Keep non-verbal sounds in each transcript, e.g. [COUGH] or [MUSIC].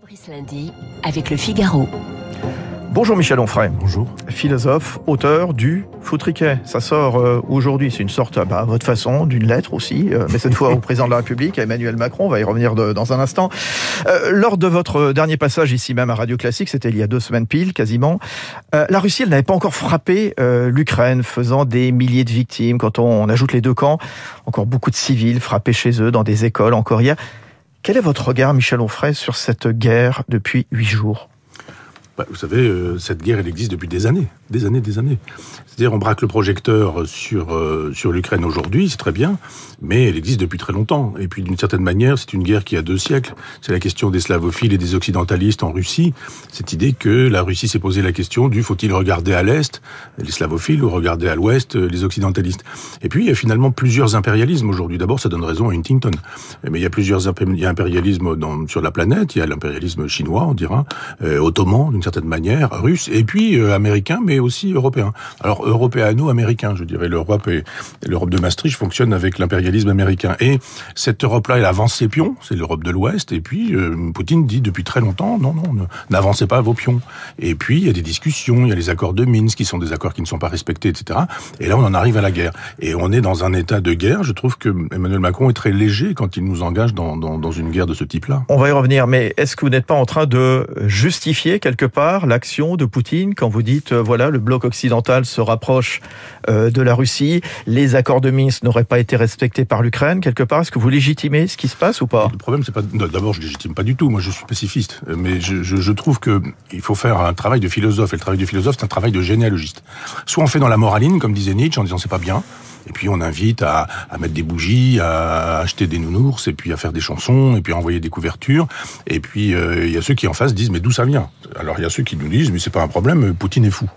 Fabrice Lundi avec le Figaro. Bonjour Michel Onfray. Bonjour. Philosophe, auteur du Foutriquet. Ça sort euh, aujourd'hui, c'est une sorte, bah, à votre façon, d'une lettre aussi, euh, mais cette fois au président de la République, à Emmanuel Macron, on va y revenir de- dans un instant. Euh, lors de votre dernier passage ici même à Radio Classique, c'était il y a deux semaines pile, quasiment, euh, la Russie, elle n'avait pas encore frappé euh, l'Ukraine, faisant des milliers de victimes. Quand on, on ajoute les deux camps, encore beaucoup de civils frappés chez eux, dans des écoles, encore hier. Quel est votre regard, Michel Onfray, sur cette guerre depuis huit jours? Bah, vous savez, euh, cette guerre, elle existe depuis des années, des années, des années. C'est-à-dire, on braque le projecteur sur euh, sur l'Ukraine aujourd'hui, c'est très bien, mais elle existe depuis très longtemps. Et puis, d'une certaine manière, c'est une guerre qui a deux siècles. C'est la question des slavophiles et des occidentalistes en Russie. Cette idée que la Russie s'est posé la question du faut-il regarder à l'est les slavophiles ou regarder à l'ouest euh, les occidentalistes. Et puis, il y a finalement plusieurs impérialismes aujourd'hui. D'abord, ça donne raison à Huntington, mais il y a plusieurs impérialismes sur la planète. Il y a l'impérialisme chinois, on dira, ottoman d'une certaine manière, russe, et puis euh, américain, mais aussi européen. Alors européano-américain, je dirais. L'Europe et l'Europe de Maastricht fonctionne avec l'impérialisme américain. Et cette Europe-là, elle avance ses pions, c'est l'Europe de l'Ouest. Et puis euh, Poutine dit depuis très longtemps, non, non, n'avancez pas vos pions. Et puis il y a des discussions, il y a les accords de Minsk qui sont des accords qui ne sont pas respectés, etc. Et là, on en arrive à la guerre. Et on est dans un état de guerre. Je trouve que Emmanuel Macron est très léger quand il nous engage dans, dans, dans une guerre de ce type-là. On va y revenir, mais est-ce que vous n'êtes pas en train de justifier quelque part l'action de Poutine quand vous dites, euh, voilà, le bloc occidental se rapproche euh, de la Russie, les accords de Minsk n'auraient pas été respectés par l'Ukraine, quelque part, est-ce que vous légitimez ce qui se passe ou pas? Le problème, c'est pas. D'abord, je légitime pas du tout. Moi, je suis pacifiste, mais je, je, je trouve que il faut faire un travail de philosophe. Et le travail de philosophe, c'est un travail de généalogiste. Soit on fait dans la moraline, comme disait Nietzsche, en disant c'est pas bien. Et puis on invite à, mettre des bougies, à acheter des nounours, et puis à faire des chansons, et puis à envoyer des couvertures. Et puis euh, il y a ceux qui en face disent mais d'où ça vient? Alors il y a ceux qui nous disent mais c'est pas un problème, Poutine est fou.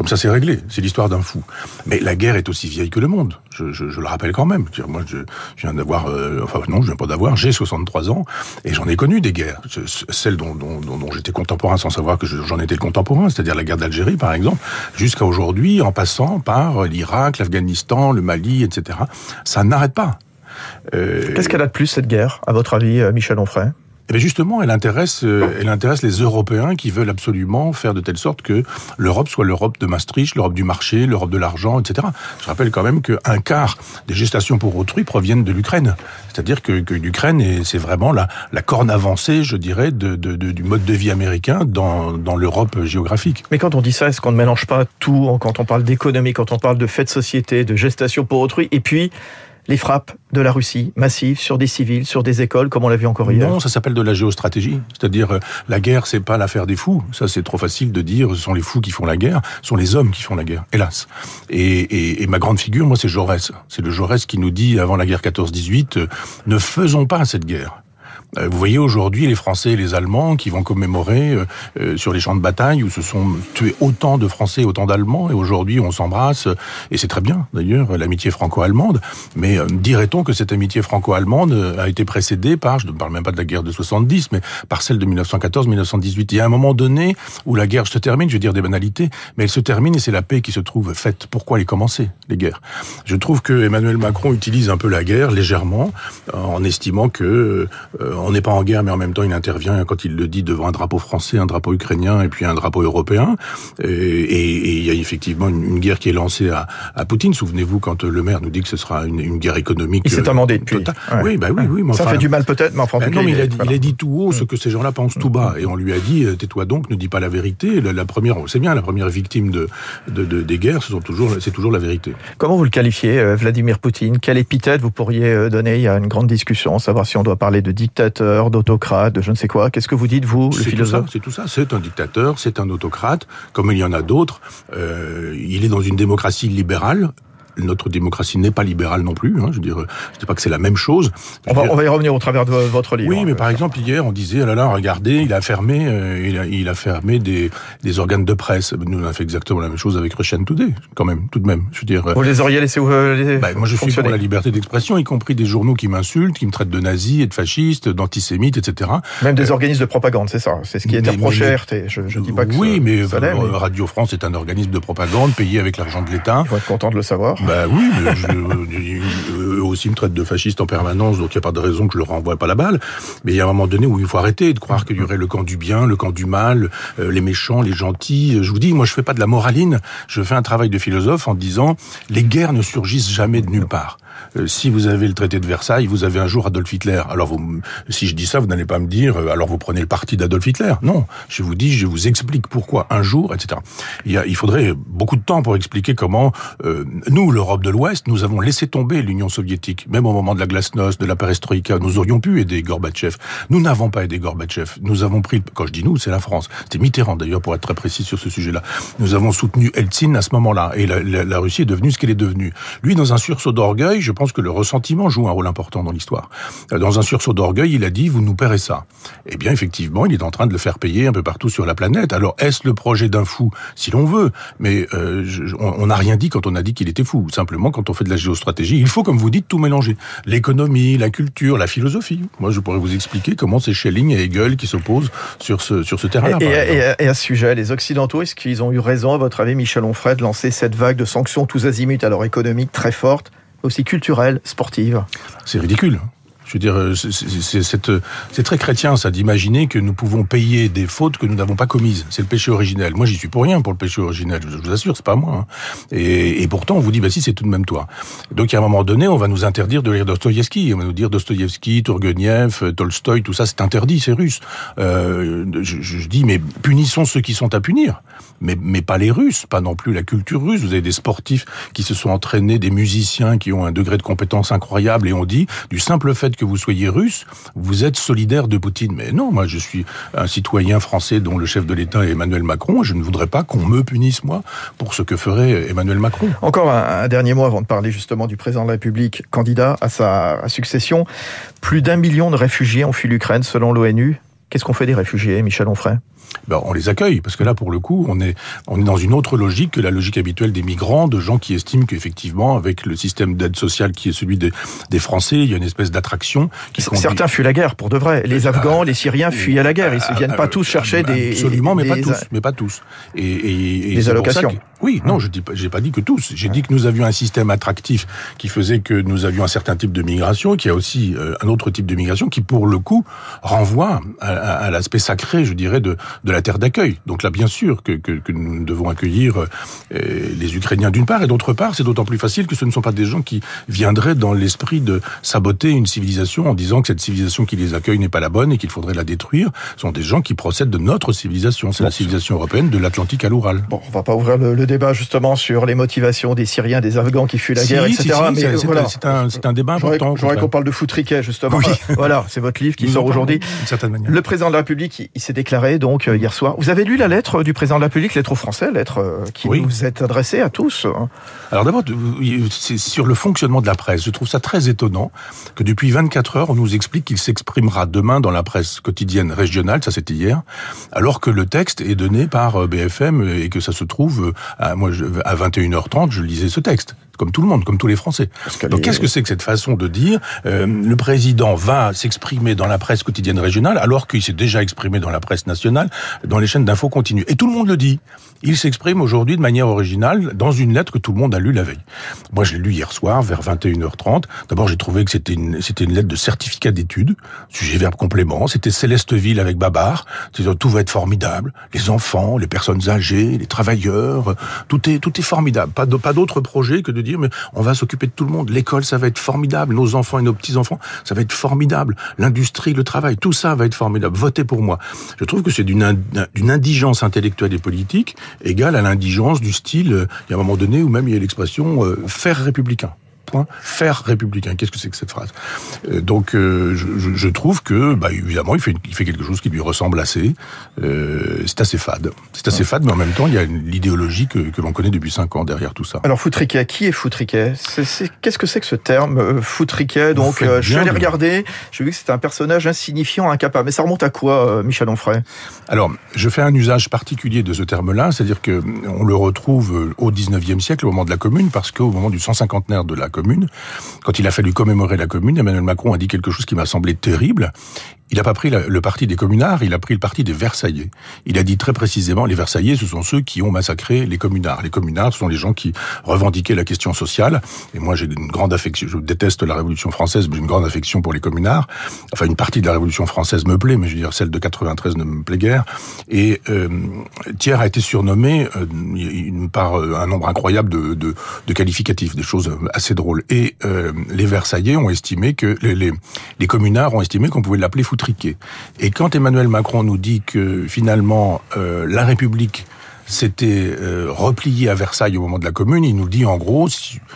Comme ça, c'est réglé. C'est l'histoire d'un fou. Mais la guerre est aussi vieille que le monde. Je, je, je le rappelle quand même. Moi, je, je viens d'avoir, euh, enfin non, je viens pas d'avoir. J'ai 63 ans et j'en ai connu des guerres. Ce- ce- Celles dont, dont, dont, dont j'étais contemporain sans savoir que je- j'en étais le contemporain, c'est-à-dire la guerre d'Algérie, par exemple, jusqu'à aujourd'hui, en passant par l'Irak, l'Afghanistan, le Mali, etc. Ça n'arrête pas. Euh, Qu'est-ce qu'elle a de plus, cette guerre, à votre avis, euh, Michel Onfray? Eh bien justement, elle intéresse, euh, elle intéresse les Européens qui veulent absolument faire de telle sorte que l'Europe soit l'Europe de Maastricht, l'Europe du marché, l'Europe de l'argent, etc. Je rappelle quand même qu'un quart des gestations pour autrui proviennent de l'Ukraine. C'est-à-dire que, que l'Ukraine, est- c'est vraiment la, corne avancée, je dirais, du mode de vie américain dans, dans l'Europe géographique. Mais quand on dit ça, est-ce qu'on ne mélange pas tout quand on parle d'économie, quand on parle de faits de société, de gestation pour autrui, et puis les frappes de la Russie massives sur des civils, sur des écoles, comme on l'a vu encore hier Non, ça s'appelle de la géostratégie. C'est-à-dire, euh, la guerre, c'est pas l'affaire des fous. Ça, c'est trop facile de dire, ce sont les fous qui font la guerre, ce sont les hommes qui font la guerre, hélas. Et, ma grande figure, moi, c'est Jaurès. C'est le Jaurès qui nous dit, avant la guerre 14-18, euh, ne faisons pas cette guerre. Euh, Vous voyez aujourd'hui les Français et les Allemands qui vont commémorer euh, euh, sur les champs de bataille où se sont tués autant de Français, autant d'Allemands, et aujourd'hui on s'embrasse, et c'est très bien d'ailleurs, l'amitié franco-allemande, mais dirait-on que cette amitié franco-allemande a été précédée par, je ne parle même pas de la guerre de 70, mais par celle de 1914-1918. Il y a un moment donné où la guerre se termine, je vais dire des banalités, mais elle se termine et c'est la paix qui se trouve faite. Pourquoi les commencer, les guerres? Je trouve que Emmanuel Macron utilise un peu la guerre légèrement, en estimant que euh, on n'est pas en guerre, mais en même temps il intervient quand il le dit devant un drapeau français, un drapeau ukrainien et puis un drapeau européen. Et, il y a effectivement une, une guerre qui est lancée à, à Poutine. Souvenez-vous quand le maire nous dit que ce sera une, une guerre économique. Il s'est euh, amendé depuis. Ouais. Oui, bah oui, oui. mais Ça enfin, fait du mal peut-être, mais enfin, en tout non, mais il a, dit, voilà. il a dit tout haut ce que ces gens-là pensent tout bas. Et on lui a dit, euh, tais-toi donc, ne dis pas la vérité. La, la première, c'est bien, la première victime de, de, de- des guerres, ce sont toujours, c'est toujours la vérité. Comment vous le qualifiez, Vladimir Poutine? Quelle épithète vous pourriez donner? Il y a une grande discussion, savoir si on doit parler de dictateur, d'autocrate, de je ne sais quoi. Qu'est-ce que vous dites, vous, le philosophe c'est tout ça. C'est un dictateur, c'est un autocrate, comme il y en a d'autres. Euh, il est dans une démocratie libérale. Notre démocratie n'est pas libérale non plus. Hein, je veux dire, je dis pas que c'est la même chose. On va, dire- on va y revenir au travers de votre livre. Oui, mais Euh, par exemple hier, on disait, ah là là, regardez, il a fermé, euh, il, a, il a fermé des, des organes de presse. Nous, on a fait exactement la même chose avec Russian Today, quand même, tout de même. Je veux dire, euh, Vous les auriez laissés euh, les bah, moi, je suis pour la liberté d'expression, y compris des journaux qui m'insultent, qui me traitent de nazi et de fasciste, d'antisémite, etc. Même des organismes de propagande, c'est ça. C'est ce qui est mais- reproché mais- à RT. Je, je dis pas que oui, mais, ça euh, mais Radio France est un organisme de propagande payé avec l'argent de l'État. il faut être content de le savoir. Bah oui, je, eux aussi me traitent de fasciste en permanence, donc il n'y a pas de raison que je leur renvoie pas la balle. Mais il y a un moment donné où il faut arrêter de croire qu'il y aurait le camp du bien, le camp du mal, euh, les méchants, les gentils. Je vous dis, moi je fais pas de la moraline, je fais un travail de philosophe en disant les guerres ne surgissent jamais de nulle part. Euh, si vous avez le traité de Versailles, vous avez un jour Adolf Hitler. Alors, si je dis ça, vous n'allez pas me dire, euh, alors vous prenez le parti d'Adolf Hitler. Non, je vous dis, je vous explique pourquoi un jour, etc. Il, faudrait beaucoup de temps pour expliquer comment euh, nous, l'Europe de l'Ouest, nous avons laissé tomber l'Union soviétique, même au moment de la glasnost, de la perestroïka. Nous aurions pu aider Gorbatchev. Nous n'avons pas aidé Gorbatchev. Nous avons pris, quand je dis nous, c'est la France. C'était Mitterrand d'ailleurs, pour être très précis sur ce sujet-là. Nous avons soutenu Eltsine à ce moment-là, et la Russie est devenue ce qu'elle est devenue. Lui, dans un sursaut d'orgueil, je pense que le ressentiment joue un rôle important dans l'histoire. Dans un sursaut d'orgueil, il a dit vous nous paierez ça. Eh bien, effectivement, il est en train de le faire payer un peu partout sur la planète. Alors, est-ce le projet d'un fou, si l'on veut? Mais euh, je, on n'a rien dit quand on a dit qu'il était fou. Simplement, quand on fait de la géostratégie, il faut, comme vous dites, tout mélanger. L'économie, la culture, la philosophie. Moi, je pourrais vous expliquer comment c'est Schelling et Hegel qui s'opposent sur ce sur ce terrain-là. Et, et, et, à ce sujet, les Occidentaux, est-ce qu'ils ont eu raison, à votre avis, Michel Onfray, de lancer cette vague de sanctions tous azimuts, alors économiques très fortes aussi culturelle, sportive. C'est ridicule. Je veux dire, c'est très chrétien ça d'imaginer que nous pouvons payer des fautes que nous n'avons pas commises. C'est le péché originel. Moi, j'y suis pour rien pour le péché originel. Je vous assure, c'est pas moi. Hein. Et, pourtant, on vous dit, bah si, c'est tout de même toi. Donc, à un moment donné, on va nous interdire de lire Dostoïevski. On va nous dire Dostoïevski, Turgenev, Tolstoï, tout ça, c'est interdit, c'est russe. Euh, je, dis, mais punissons ceux qui sont à punir. Mais, pas les Russes, pas non plus la culture russe. Vous avez des sportifs qui se sont entraînés, des musiciens qui ont un degré de compétence incroyable, et on dit, du simple fait que vous soyez russe, vous êtes solidaire de Poutine. Mais non, moi je suis un citoyen français dont le chef de l'État est Emmanuel Macron. Je ne voudrais pas qu'on me punisse, moi, pour ce que ferait Emmanuel Macron. Encore un dernier mot avant de parler justement du président de la République, candidat à sa succession. Plus d'un million de réfugiés ont fui l'Ukraine selon l'ONU. Qu'est-ce qu'on fait des réfugiés, Michel Onfray? Ben, on les accueille parce que là, pour le coup, on est on est dans une autre logique que la logique habituelle des migrants, de gens qui estiment qu'effectivement, avec le système d'aide sociale qui est celui des, des Français, il y a une espèce d'attraction. Certains fuient la guerre, pour de vrai. Les Afghans, les Syriens fuient à la guerre. Ils ne viennent pas tous chercher des absolument, mais des, pas tous, mais pas tous. Et, et, et des allocations. Que, oui, non, je dis pas, j'ai pas dit que tous. J'ai dit que nous avions un système attractif qui faisait que nous avions un certain type de migration, qui a aussi euh, un autre type de migration qui, pour le coup, renvoie à, à, à l'aspect sacré, je dirais, de, de la terre d'accueil. Donc là, bien sûr que, que, que nous devons accueillir euh, les Ukrainiens d'une part, et d'autre part, c'est d'autant plus facile que ce ne sont pas des gens qui viendraient dans l'esprit de saboter une civilisation en disant que cette civilisation qui les accueille n'est pas la bonne et qu'il faudrait la détruire. Ce sont des gens qui procèdent de notre civilisation. C'est bon, la civilisation européenne de l'Atlantique à l'Oural. Bon, on va pas ouvrir le, le débat justement sur les motivations des Syriens, des Afghans qui fuient la si, guerre, si, etc. Si, mais voilà. c'est un, un, débat important. J'aurais qu'on parle de foutriquet justement. Oui. voilà, c'est votre livre qui sort aujourd'hui. manière. Le président de la République, il, il s'est déclaré donc euh, hier soir. Vous avez lu la lettre du président de la République, lettre aux Français, lettre euh, qui oui. vous est adressée à tous. hein Alors d'abord, c'est sur le fonctionnement de la presse. Je trouve ça très étonnant que depuis 24 heures, on nous explique qu'il s'exprimera demain dans la presse quotidienne régionale, ça c'était hier, alors que le texte est donné par euh, BFM et que ça se trouve à, moi, à 21h30, je lisais ce texte comme tout le monde, comme tous les Français. Donc qu'est-ce que c'est que cette façon de dire euh, le président va s'exprimer dans la presse quotidienne régionale alors qu'il s'est déjà exprimé dans la presse nationale, dans les chaînes d'infos continues. Et tout le monde le dit. Il s'exprime aujourd'hui de manière originale dans une lettre que tout le monde a lue la veille. Moi, je l'ai lu hier soir vers 21h30. D'abord, j'ai trouvé que c'était une, c'était une lettre de certificat d'études, sujet verbe complément. C'était Célesteville avec Babar. Tout va être formidable. Les enfants, les personnes âgées, les travailleurs, tout est, tout est formidable. Pas, de, pas d'autre projet que de dire, mais on va s'occuper de tout le monde. L'école, ça va être formidable. Nos enfants et nos petits-enfants, ça va être formidable. L'industrie, le travail, tout ça va être formidable. Votez pour moi. Je trouve que c'est d'une, indigence intellectuelle et politique égale à l'indigence du style, euh, il y a un moment donné où même il y a l'expression euh, faire républicain point faire républicain. Qu'est-ce que c'est que cette phrase? Euh, Donc, euh, je, je, trouve que, bah, évidemment, il fait, il fait quelque chose qui lui ressemble assez. Euh, c'est assez fade. C'est assez fade, mais en même temps, il y a l'idéologie que, que l'on connaît depuis cinq ans derrière tout ça. Alors, Foutriquet, qui est Foutriquet? Qu'est-ce que c'est que ce terme, Foutriquet? Donc, euh, je suis allé regarder, j'ai vu que c'était un personnage insignifiant, incapable. Mais ça remonte à quoi, euh, Michel Onfray? Alors, je fais un usage particulier de ce terme-là, c'est-à-dire que on le retrouve au 19e siècle, au moment de la Commune, parce qu'au moment du 150 de la Commune, commune. Quand il a fallu commémorer la commune, Emmanuel Macron a dit quelque chose qui m'a semblé terrible il n'a pas pris le parti des communards, il a pris le parti des Versaillais. Il a dit très précisément, les Versaillais, ce sont ceux qui ont massacré les communards. Les communards, ce sont les gens qui revendiquaient la question sociale. Et moi, j'ai une grande affection, je déteste la Révolution française, mais j'ai une grande affection pour les communards. Enfin, une partie de la Révolution française me plaît, mais je veux dire, celle de 93 ne me plaît guère. Et euh, Thiers a été surnommé euh, par euh, un nombre incroyable de, qualificatifs, des choses assez drôles. Et euh, les Versaillais ont estimé que, les, les, communards ont estimé qu'on pouvait l'appeler foot et quand Emmanuel Macron nous dit que finalement euh, la République s'était euh, repliée à Versailles au moment de la Commune, il nous dit en gros,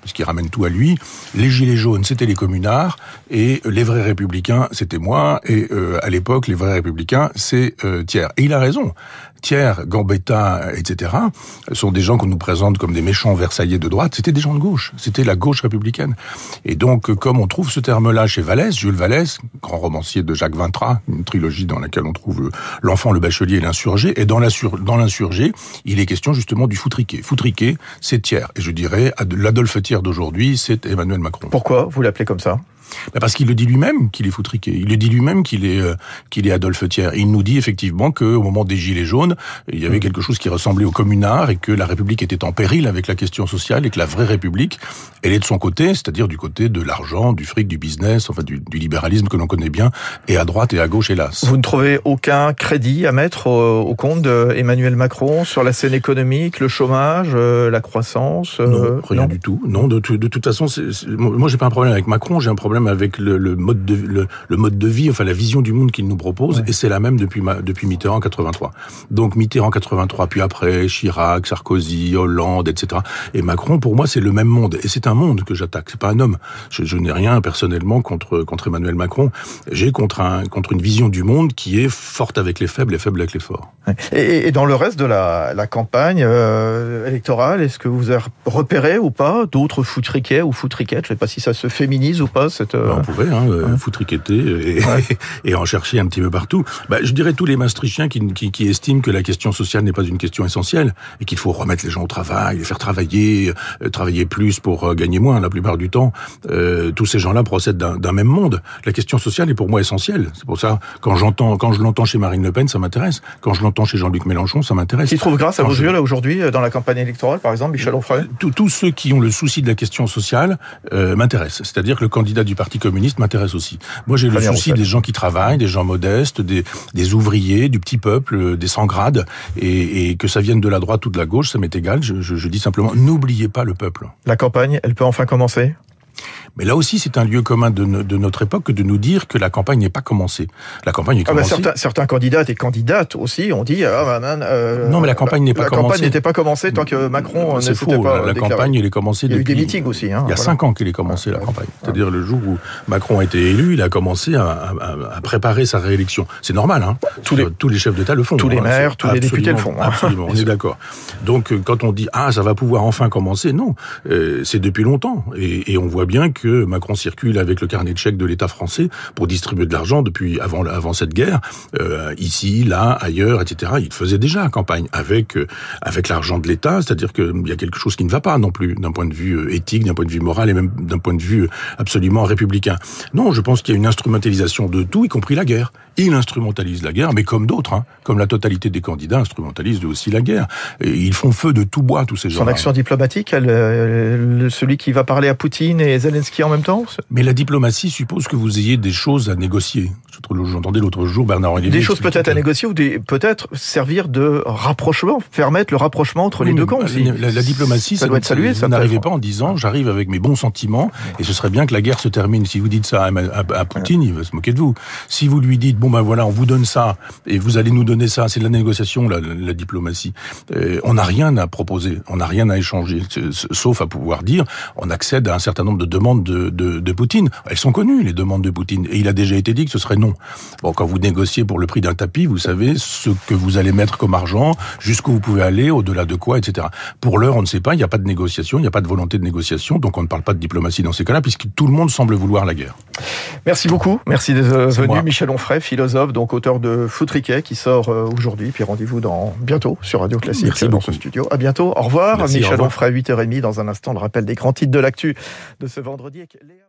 parce qu'il ramène tout à lui, les gilets jaunes c'était les communards et les vrais républicains c'était moi et euh, à l'époque les vrais républicains c'est Thiers. Et il a raison. Thiers, Gambetta, etc., sont des gens qu'on nous présente comme des méchants versaillais de droite. C'était des gens de gauche. C'était la gauche républicaine. Et donc, comme on trouve ce terme-là chez Vallès, Jules Vallès, grand romancier de Jacques Vintras, une trilogie dans laquelle on trouve l'enfant, le bachelier et l'insurgé, et dans l'insurgé, il est question justement du foutriqué. Foutriqué, c'est Thiers. Et je dirais, l'Adolphe Thiers d'aujourd'hui, c'est Emmanuel Macron. Pourquoi vous l'appelez comme ça? Bah, parce qu'il le dit lui-même qu'il est foutriqué. Il le dit lui-même qu'il est euh, qu'il est Adolphe Thiers. il nous dit effectivement que au moment des Gilets jaunes, il y avait quelque chose qui ressemblait au communard et que la République était en péril avec la question sociale et que la vraie République, elle est de son côté, c'est-à-dire du côté de l'argent, du fric, du business, enfin du, du libéralisme que l'on connaît bien, et à droite et à gauche, hélas. Vous ne trouvez aucun crédit à mettre au, compte d'Emmanuel Macron sur la scène économique, le chômage, euh, la croissance euh, Non, rien du tout. Non, de, de toute façon, c'est, moi j'ai pas un problème avec Macron, j'ai un problème avec le, le mode de le, le, mode de vie, enfin la vision du monde qu'il nous propose, et c'est la même depuis depuis Mitterrand 83. Donc Mitterrand 83, puis après Chirac, Sarkozy, Hollande, etc. Et Macron, pour moi, c'est le même monde, et c'est un monde que j'attaque. C'est pas un homme. Je, je n'ai rien personnellement contre contre Emmanuel Macron. J'ai contre un contre une vision du monde qui est forte avec les faibles et faible avec les forts. Et, et dans le reste de la, la campagne euh, électorale, est-ce que vous avez repéré ou pas d'autres foutriquets ou foutriquettes? Je sais pas si ça se féminise ou pas cette. Euh, on pouvait hein, euh, foutriqueter [LAUGHS] et, et, en chercher un petit peu partout. Bah, je dirais tous les maastrichiens qui, qui, qui estiment que la question sociale n'est pas une question essentielle et qu'il faut remettre les gens au travail, les faire travailler, travailler plus pour gagner moins la plupart du temps. Euh, tous ces gens-là procèdent d'un même monde. La question sociale est pour moi essentielle. C'est pour ça quand j'entends, quand je l'entends chez Marine Le Pen, ça m'intéresse. Quand je l'entends chez Jean-Luc Mélenchon, ça m'intéresse. Qui trouve grâce à vos yeux là aujourd'hui dans la campagne électorale, par exemple, Michel Onfray Tous ceux qui ont le souci de la question sociale euh, m'intéressent. C'est-à-dire que le candidat du Parti communiste m'intéresse aussi. Moi, j'ai le souci des gens qui travaillent, des gens modestes, des, des ouvriers, du petit peuple, euh, des sans grades, et, et, que ça vienne de la droite ou de la gauche, ça m'est égal. Je, je, je dis simplement, n'oubliez pas le peuple. La campagne, elle peut enfin commencer? Mais là aussi, c'est un lieu commun de, de, notre époque de nous dire que la campagne n'est pas commencée. La campagne est ah bah, commencée. certains, certains, candidats et candidates aussi ont dit. Ah, bah, euh, non, mais la campagne n'est pas la commencée. La campagne n'était pas commencée tant que Macron ne s'était pas. La, déclaré. campagne, elle est commencée. Il y a depuis, eu des meetings aussi. Hein, il y a voilà. cinq ans qu'elle est commencée la campagne. C'est-à-dire le jour où Macron a été élu, il a commencé à, à, à préparer sa réélection. C'est normal. Hein. Tous les, tous les chefs d'État le font. Tous les hein. maires, tous les députés le font. Hein. Absolument. on est d'accord. Donc quand on dit ah ça va pouvoir enfin commencer, non, euh, c'est depuis longtemps. Et, et on voit bien que Macron circule avec le carnet de chèques de l'État français pour distribuer de l'argent depuis avant cette guerre, euh, ici, là, ailleurs, etc. Il faisait déjà campagne avec euh, avec l'argent de l'État, c'est-à-dire qu'il y a quelque chose qui ne va pas non plus d'un point de vue éthique, d'un point de vue moral et même d'un point de vue absolument républicain. Non, je pense qu'il y a une instrumentalisation de tout, y compris la guerre. Il instrumentalise la guerre, mais comme d'autres, hein, comme la totalité des candidats instrumentalisent aussi la guerre. Et ils font feu de tout bois, tous ces gens. Son action diplomatique, elle, euh, celui qui va parler à Poutine et Zelensky en même temps Mais la diplomatie suppose que vous ayez des choses à négocier. J'entendais l'autre jour Bernard Henry. Des choses peut-être à négocier ou peut-être servir de rapprochement, permettre le rapprochement entre oui, les deux camps. La, la diplomatie, ça doit être salué. Vous n'arrivez pas en disant j'arrive avec mes bons sentiments et ce serait bien que la guerre se termine. Si vous dites ça à, à, à Poutine, il va se moquer de vous. Si vous lui dites bon ben voilà, on vous donne ça et vous allez nous donner ça, c'est de la négociation, la, la diplomatie. Euh, on n'a rien à proposer, on n'a rien à échanger, sauf à pouvoir dire on accède à un certain nombre de demandes de, de, de Poutine. Elles sont connues les demandes de Poutine et il a déjà été dit que ce serait non. Bon, quand vous négociez pour le prix d'un tapis, vous savez ce que vous allez mettre comme argent, jusqu'où vous pouvez aller, au-delà de quoi, etc. Pour l'heure, on ne sait pas, il n'y a pas de négociation, il n'y a pas de volonté de négociation, donc on ne parle pas de diplomatie dans ces cas-là, puisque tout le monde semble vouloir la guerre. Merci beaucoup, merci d'être venu, Michel Onfray, philosophe, donc auteur de Foutriquet, qui sort aujourd'hui. Puis rendez-vous dans bientôt sur Radio Classique Merci dans beaucoup. ce studio. À bientôt. Au revoir. Merci, au Michel revoir. Onfray, 8h30. Dans un instant, le rappel des grands titres de l'actu de ce vendredi. avec Léa-